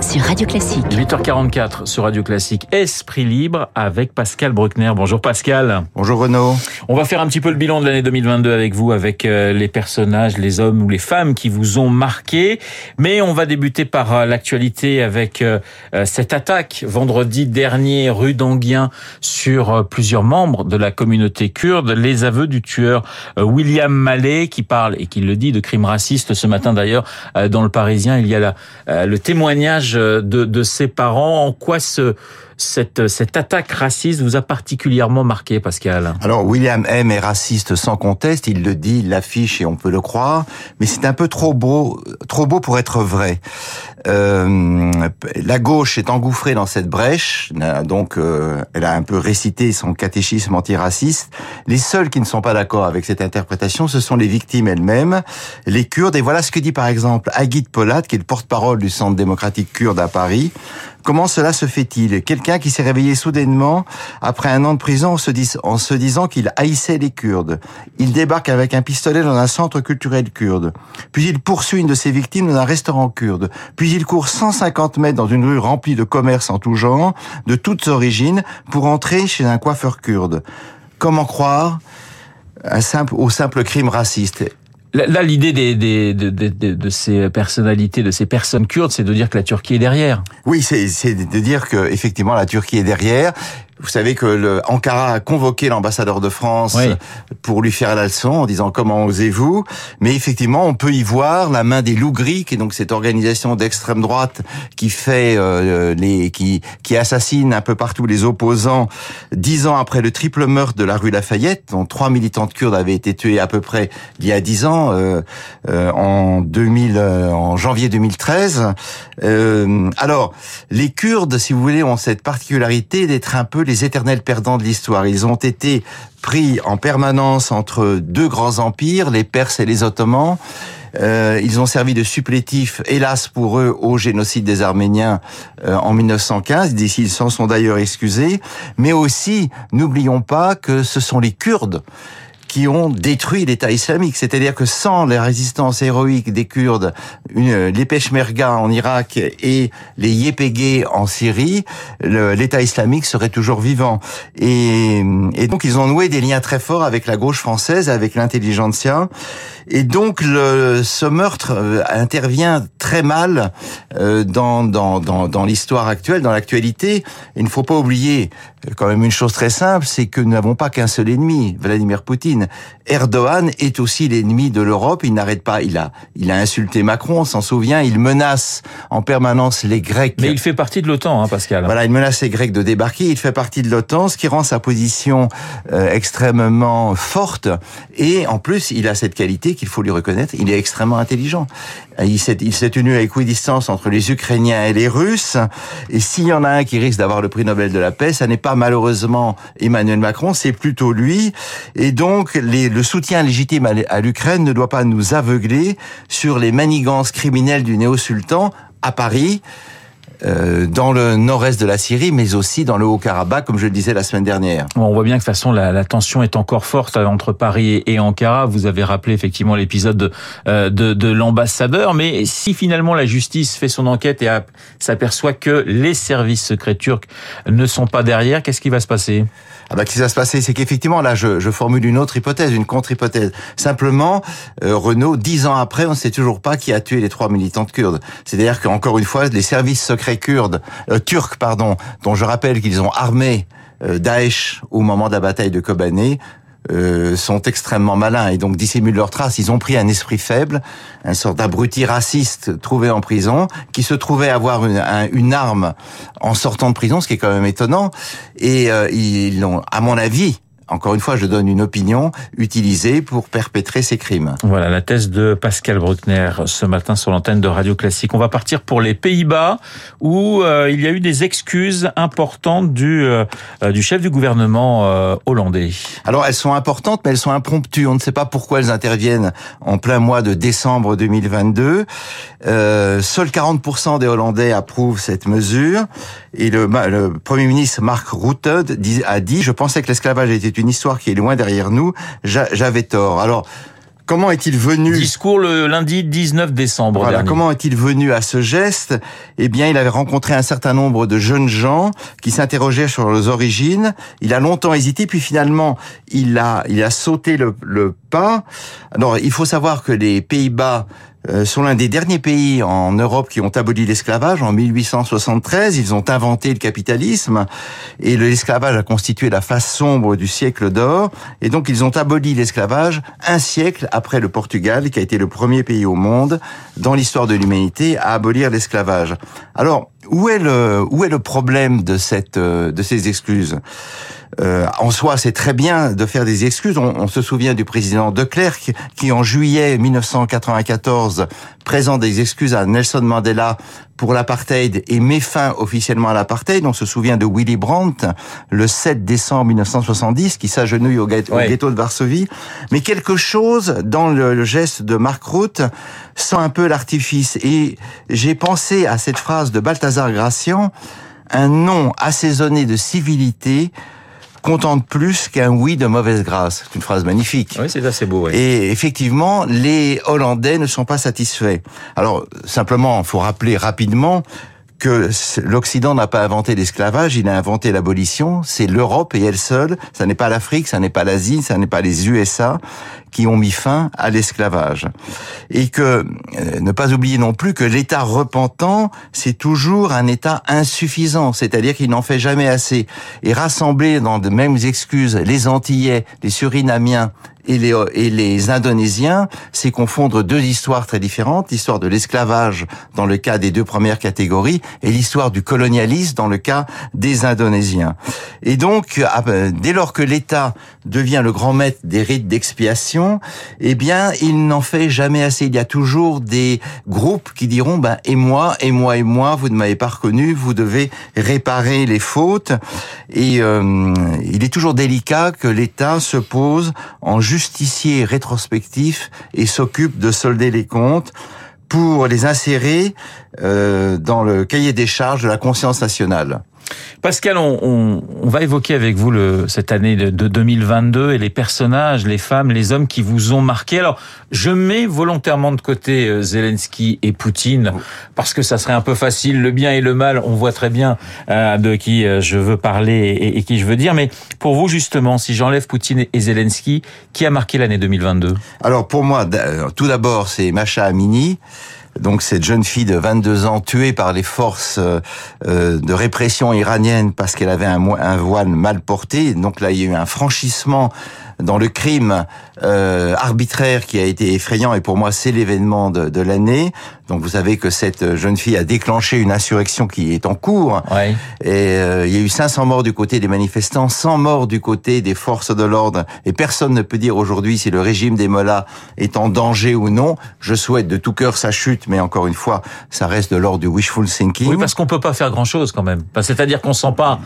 sur Radio Classique. 8h44 sur Radio Classique. Esprit libre avec Pascal Bruckner. Bonjour Pascal. Bonjour Renaud. On va faire un petit peu le bilan de l'année 2022 avec vous, avec euh, les personnages, les hommes ou les femmes qui vous ont marqué. Mais on va débuter par euh, l'actualité avec euh, cette attaque vendredi dernier rue d'Anguien sur plusieurs membres de la communauté kurde. Les aveux du tueur William Mallet qui parle et qui le dit de crimes racistes ce matin d'ailleurs dans le Parisien. Il y a la, le témoignage de, de ses parents. En quoi ce cette, cette attaque raciste vous a particulièrement marqué, Pascal Alors, William M est raciste sans conteste, il le dit, il l'affiche et on peut le croire, mais c'est un peu trop beau, trop beau pour être vrai. Euh, la gauche est engouffrée dans cette brèche, donc euh, elle a un peu récité son catéchisme antiraciste. Les seuls qui ne sont pas d'accord avec cette interprétation, ce sont les victimes elles-mêmes, les Kurdes, et voilà ce que dit par exemple Agit Polat, qui est le porte-parole du Centre démocratique kurde à Paris. Comment cela se fait-il? Quelqu'un qui s'est réveillé soudainement après un an de prison en se, disant qu'il haïssait les Kurdes. Il débarque avec un pistolet dans un centre culturel kurde. Puis il poursuit une de ses victimes dans un restaurant kurde. Puis il court 150 mètres dans une rue remplie de commerces en tout genre, de toutes origines, pour entrer chez un coiffeur kurde. Comment croire au simple crime raciste? Là, l'idée des, des, de, de, de, ces personnalités, de ces personnes kurdes, c'est de dire que la Turquie est derrière. Oui, c'est de dire que effectivement la Turquie est derrière. Vous savez que le Ankara a convoqué l'ambassadeur de France pour lui faire la leçon en disant comment osez-vous Mais effectivement, on peut y voir la main des loups gris, qui est donc cette organisation d'extrême droite qui fait euh, les qui qui assassine un peu partout les opposants. Dix ans après le triple meurtre de la rue Lafayette, dont trois militantes kurdes avaient été tuées à peu près il y a dix ans, euh, euh, en 2000, en janvier 2013. alors, les Kurdes, si vous voulez, ont cette particularité d'être un peu les éternels perdants de l'histoire. Ils ont été pris en permanence entre deux grands empires, les Perses et les Ottomans. Euh, ils ont servi de supplétifs, hélas pour eux, au génocide des Arméniens euh, en 1915. Ils s'en sont d'ailleurs excusés. Mais aussi, n'oublions pas que ce sont les Kurdes qui ont détruit l'État islamique. C'est-à-dire que sans les résistances héroïques des Kurdes, les Peshmerga en Irak et les Yépégués en Syrie, l'État islamique serait toujours vivant. Et, donc ils ont noué des liens très forts avec la gauche française, avec l'intelligentsia. Et donc ce meurtre euh, intervient très mal euh, dans, l'histoire actuelle, dans l'actualité. Il ne faut pas oublier quand même une chose très simple, c'est que nous n'avons pas qu'un seul ennemi, Vladimir Poutine. Erdogan est aussi l'ennemi de l'Europe. Il n'arrête pas. Il a, il a insulté Macron, on s'en souvient. Il menace en permanence les Grecs. Mais il fait partie de l'OTAN, hein, Pascal. Voilà, il menace les Grecs de débarquer. Il fait partie de l'OTAN, ce qui rend sa position euh, extrêmement forte. Et en plus, il a cette qualité qu'il faut lui reconnaître. Il est extrêmement intelligent. Il s'est, il s'est tenu à équidistance entre les Ukrainiens et les Russes. Et s'il y en a un qui risque d'avoir le prix Nobel de la paix, ça n'est pas malheureusement Emmanuel Macron, c'est plutôt lui. Et donc, le soutien légitime à l'Ukraine ne doit pas nous aveugler sur les manigances criminelles du néo-sultan à Paris. Euh, dans le nord-est de la Syrie, mais aussi dans le Haut-Karabakh, comme je le disais la semaine dernière. on voit bien que de toute façon la, la, tension est encore forte entre Paris et Ankara. Vous avez rappelé effectivement l'épisode de, euh, de, de l'ambassadeur, mais si finalement la justice fait son enquête et s'aperçoit que les services secrets turcs ne sont pas derrière, qu'est-ce qui va se passer? Ah bah, ce qui va se passer, c'est qu'effectivement, là, je, je, formule une autre hypothèse, une contre-hypothèse. Simplement, euh, Renault, dix ans après, on ne sait toujours pas qui a tué les trois militantes kurdes. C'est-à-dire qu'encore une fois, les services secrets euh, turcs, pardon, dont je rappelle qu'ils ont armé euh, Daesh au moment de la bataille de Kobané, euh, sont extrêmement malins et donc dissimulent leurs traces. Ils ont pris un esprit faible, un sort d'abruti raciste trouvé en prison, qui se trouvait avoir une, une, arme en sortant de prison, ce qui est quand même étonnant. Et euh, ils l'ont, à mon avis, encore une fois, je donne une opinion utilisée pour perpétrer ces crimes. Voilà la thèse de Pascal Bruckner ce matin sur l'antenne de Radio Classique. On va partir pour les Pays-Bas où euh, il y a eu des excuses importantes du euh, du chef du gouvernement euh, hollandais. Alors elles sont importantes, mais elles sont impromptues. On ne sait pas pourquoi elles interviennent en plein mois de décembre 2022. seuls 40% des Hollandais approuvent cette mesure et le, le Premier ministre Mark Rutte a dit :« Je pensais que l'esclavage était une histoire qui est loin derrière nous, j'avais tort. Alors, comment est-il venu Discours le lundi 19 décembre. Voilà, dernier. comment est-il venu à ce geste? Eh bien, il avait rencontré un certain nombre de jeunes gens qui s'interrogeaient sur leurs origines. Il a longtemps hésité, puis finalement, il a, il a sauté le, le pas. Alors, il faut savoir que les Pays-Bas sont l'un des derniers pays en Europe qui ont aboli l'esclavage en 1873. Ils ont inventé le capitalisme et l'esclavage a constitué la face sombre du siècle d'or. Et donc ils ont aboli l'esclavage un siècle après le Portugal, qui a été le premier pays au monde dans l'histoire de l'humanité à abolir l'esclavage. Alors où est le où est le problème de cette euh, de ces excuses? Euh, en soi, c'est très bien de faire des excuses. On, on, se souvient du président de Klerk qui, en juillet 1994, présente des excuses à Nelson Mandela pour l'apartheid et met fin officiellement à l'apartheid. On se souvient de Willy Brandt le 7 décembre 1970 qui s'agenouille au, ghetto, ouais. au ghetto de Varsovie. Mais quelque chose dans le, le geste de Mark Rutte sent un peu l'artifice. Et j'ai pensé à cette phrase de Balthazar Gracian, un nom assaisonné de civilité contente plus qu'un oui de mauvaise grâce. C'est une phrase magnifique. Oui, c'est assez beau. Oui. Et effectivement, les Hollandais ne sont pas satisfaits. Alors, simplement, il faut rappeler rapidement que l'Occident n'a pas inventé l'esclavage, il a inventé l'abolition. C'est l'Europe et elle seule. Ça n'est pas l'Afrique, ça n'est pas l'Asie, ça n'est pas les USA qui ont mis fin à l'esclavage. Et que euh, ne pas oublier non plus que l'État repentant, c'est toujours un État insuffisant, c'est-à-dire qu'il n'en fait jamais assez. Et rassembler dans de mêmes excuses les Antillais, les Surinamiens et les, et les Indonésiens, c'est confondre deux histoires très différentes, l'histoire de l'esclavage dans le cas des deux premières catégories et l'histoire du colonialisme dans le cas des Indonésiens. Et donc, dès lors que l'État devient le grand maître des rites d'expiation, eh bien, il n'en fait jamais assez. Il y a toujours des groupes qui diront, ben, et moi, et moi, et moi, vous ne m'avez pas reconnu, vous devez réparer les fautes. Et euh, il est toujours délicat que l'État se pose en justicier rétrospectif et s'occupe de solder les comptes pour les insérer euh, dans le cahier des charges de la conscience nationale. Pascal, on, on, on, va évoquer avec vous le, cette année de, de, 2022 et les personnages, les femmes, les hommes qui vous ont marqué. Alors, je mets volontairement de côté euh, Zelensky et Poutine parce que ça serait un peu facile. Le bien et le mal, on voit très bien euh, de qui euh, je veux parler et, et, qui je veux dire. Mais pour vous, justement, si j'enlève Poutine et Zelensky, qui a marqué l'année 2022 Alors, pour moi, tout d'abord, c'est Macha Amini donc cette jeune fille de 22 ans tuée par les forces de répression iranienne parce qu'elle avait un, un, voile mal porté. Donc là, il y a eu un franchissement dans le crime euh, arbitraire qui a été effrayant et pour moi c'est l'événement de, de l'année. Donc vous savez que cette jeune fille a déclenché une insurrection qui est en cours. Ouais. Et euh, il y a eu 500 morts du côté des manifestants, 100 morts du côté des forces de l'ordre. Et personne ne peut dire aujourd'hui si le régime des Mollahs est en danger ou non. Je souhaite de tout cœur sa chute, mais encore une fois, ça reste de l'ordre du wishful thinking. Oui, parce qu'on peut pas faire grand-chose quand même. C'est-à-dire qu'on sent pas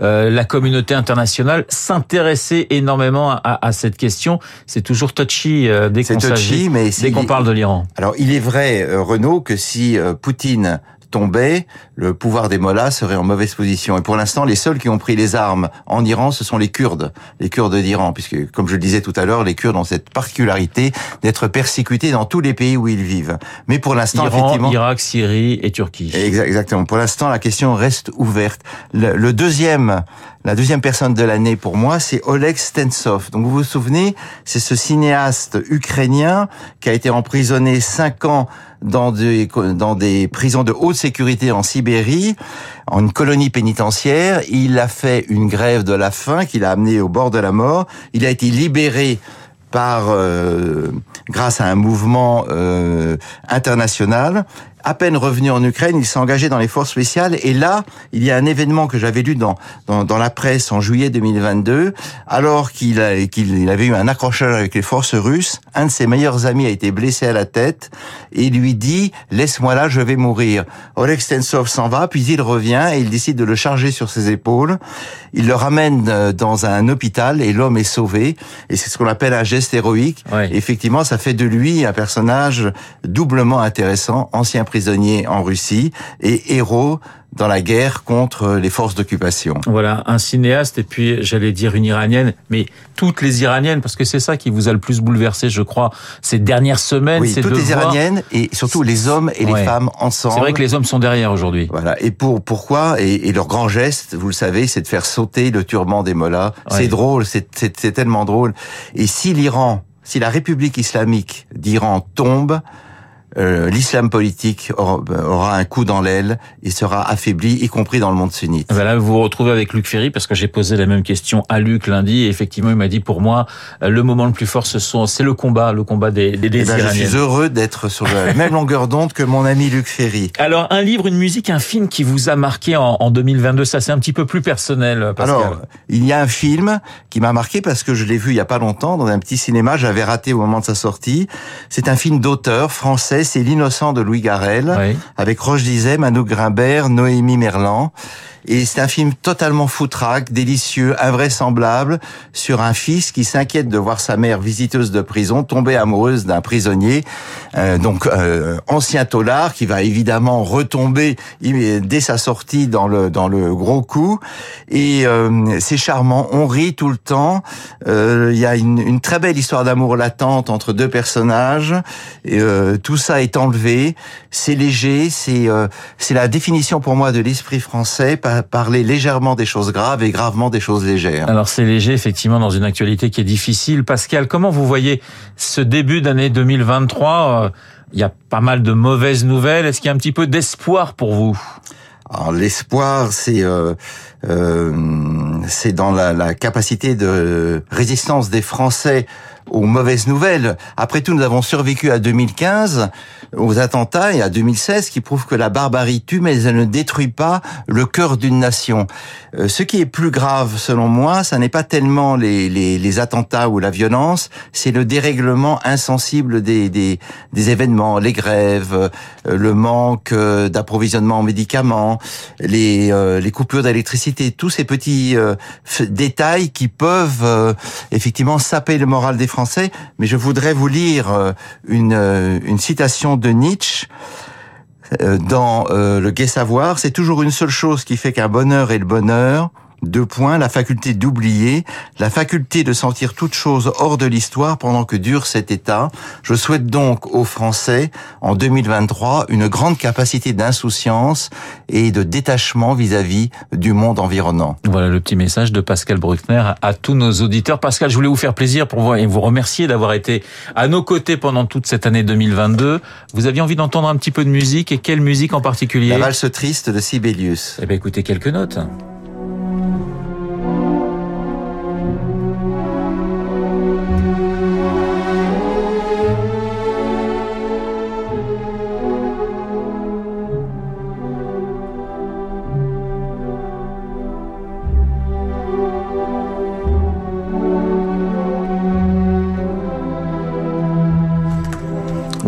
euh, la communauté internationale s'intéresser énormément à, à, cette question. C'est toujours touchy euh, dès qu'on s'agit, mais dès qu'on parle de l'Iran. Alors, il est vrai, euh, Renaud, que si euh, Poutine tombait, le pouvoir des Mollahs serait en mauvaise position. Et pour l'instant, les seuls qui ont pris les armes en Iran, ce sont les Kurdes, les Kurdes d'Iran, puisque, comme je le disais tout à l'heure, les Kurdes ont cette particularité d'être persécutés dans tous les pays où ils vivent. Mais pour l'instant, effectivement, Irak, Syrie et Turquie. Exactement. Pour l'instant, la question reste ouverte. Le, le deuxième la deuxième personne de l'année pour moi, c'est Oleg Stensov. Donc vous vous souvenez, c'est ce cinéaste ukrainien qui a été emprisonné cinq ans dans des, prisons de haute sécurité en Sibérie, en une colonie pénitentiaire. Il a fait une grève de la faim qui l'a amené au bord de la mort. Il a été libéré par euh, grâce à un mouvement euh, international. À peine revenu en Ukraine, il s'est engagé dans les forces spéciales. Et là, il y a un événement que j'avais lu dans, dans, dans la presse en juillet 2022, alors qu'il qu'il avait eu un accrochage avec les forces russes. Un de ses meilleurs amis a été blessé à la tête et lui dit "Laisse-moi là, je vais mourir." Oleg Stensov s'en va, puis il revient et il décide de le charger sur ses épaules. Il le ramène dans un hôpital et l'homme est sauvé. Et c'est ce qu'on appelle un geste héroïque. Ouais. Effectivement, ça fait de lui un personnage doublement intéressant, ancien prisonnier en Russie et héros dans la guerre contre les forces d'occupation. Voilà, un cinéaste et puis j'allais dire une iranienne, mais toutes les iraniennes, parce que c'est ça qui vous a le plus bouleversé, je crois, ces dernières semaines. Oui, toutes les iraniennes et surtout les hommes et les femmes ensemble. C'est vrai que les hommes sont derrière aujourd'hui. Voilà, et pour pourquoi et, et, leur grand geste, vous le savez, c'est de faire sauter le turban des mollahs. C'est drôle, c'est tellement drôle. Et si l'Iran, si la République islamique d'Iran tombe, euh, l'islam politique aura, un coup dans l'aile et sera affaibli, y compris dans le monde sunnite. Voilà, vous vous retrouvez avec Luc Ferry parce que j'ai posé la même question à Luc lundi et effectivement il m'a dit pour moi euh, le moment le plus fort ce sont c'est le combat, le combat des, des, des eh ben, Je suis heureux d'être sur la même longueur d'onde que mon ami Luc Ferry. Alors un livre, une musique, un film qui vous a marqué en, en 2022, ça c'est un petit peu plus personnel. Pascal. Alors il y a un film qui m'a marqué parce que je l'ai vu il y a pas longtemps dans un petit cinéma, j'avais raté au moment de sa sortie. C'est un film d'auteur français, c'est L'innocent de Louis Garrel, avec Roche Dizet, Manu Grimbert, Noémie Merlan. Et c'est un film totalement foutraque, délicieux, invraisemblable, sur un fils qui s'inquiète de voir sa mère visiteuse de prison tomber amoureuse d'un prisonnier, euh, donc euh, ancien tolard, qui va évidemment retomber dès sa sortie dans le dans le gros coup. Et euh, c'est charmant, on rit tout le temps. Euh, il y a une, une, très belle histoire d'amour latente entre deux personnages. Et, euh, tout ça est enlevé, c'est léger, c'est c'est la définition pour moi de l'esprit français parler légèrement des choses graves et gravement des choses légères. Alors c'est léger effectivement dans une actualité qui est difficile. Pascal, comment vous voyez ce début d'année 2023 euh, Il y a pas mal de mauvaises nouvelles. Est-ce qu'il y a un petit peu d'espoir pour vous? Alors l'espoir, c'est euh, euh, c'est dans la, la, capacité de résistance des Français aux mauvaises nouvelles. Après tout, nous avons survécu à 2015, aux attentats et à 2016, qui prouvent que la barbarie tue, mais elle ne détruit pas le cœur d'une nation. Euh, ce qui est plus grave, selon moi, ça n'est pas tellement les, les, les, attentats ou la violence, c'est le dérèglement insensible des, des, des événements, les grèves, euh, le manque euh, d'approvisionnement en médicaments, les, les coupures d'électricité, tous ces petits détails qui peuvent effectivement saper le moral des Français. Mais je voudrais vous lire une, une citation de Nietzsche euh, dans euh, le Gai Savoir, c'est toujours une seule chose qui fait qu'un bonheur est le bonheur, deux points, la faculté d'oublier, la faculté de sentir toute chose hors de l'histoire pendant que dure cet état. Je souhaite donc aux Français, en 2023, une grande capacité d'insouciance et de détachement vis-à-vis du monde environnant. Voilà le petit message de Pascal Bruckner à tous nos auditeurs. Pascal, je voulais vous faire plaisir pour vous et vous remercier d'avoir été à nos côtés pendant toute cette année 2022. Vous aviez envie d'entendre un petit peu de musique et quelle musique en particulier? La valse triste de Sibelius. Eh bien écoutez quelques notes.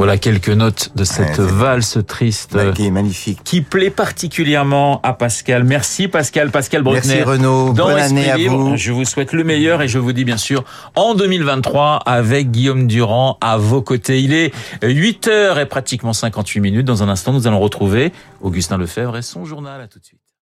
Voilà quelques notes de cette valse triste. qui est magnifique. Qui plaît particulièrement à Pascal. Merci Pascal, Pascal Bruckner. Merci Renaud. Bonne année à vous. Je vous souhaite le meilleur et je vous dis bien sûr en 2023 avec Guillaume Durand à vos côtés. Il est 8 heures et pratiquement 58 minutes. Dans un instant, nous allons retrouver Augustin Lefebvre et son journal. À tout de suite.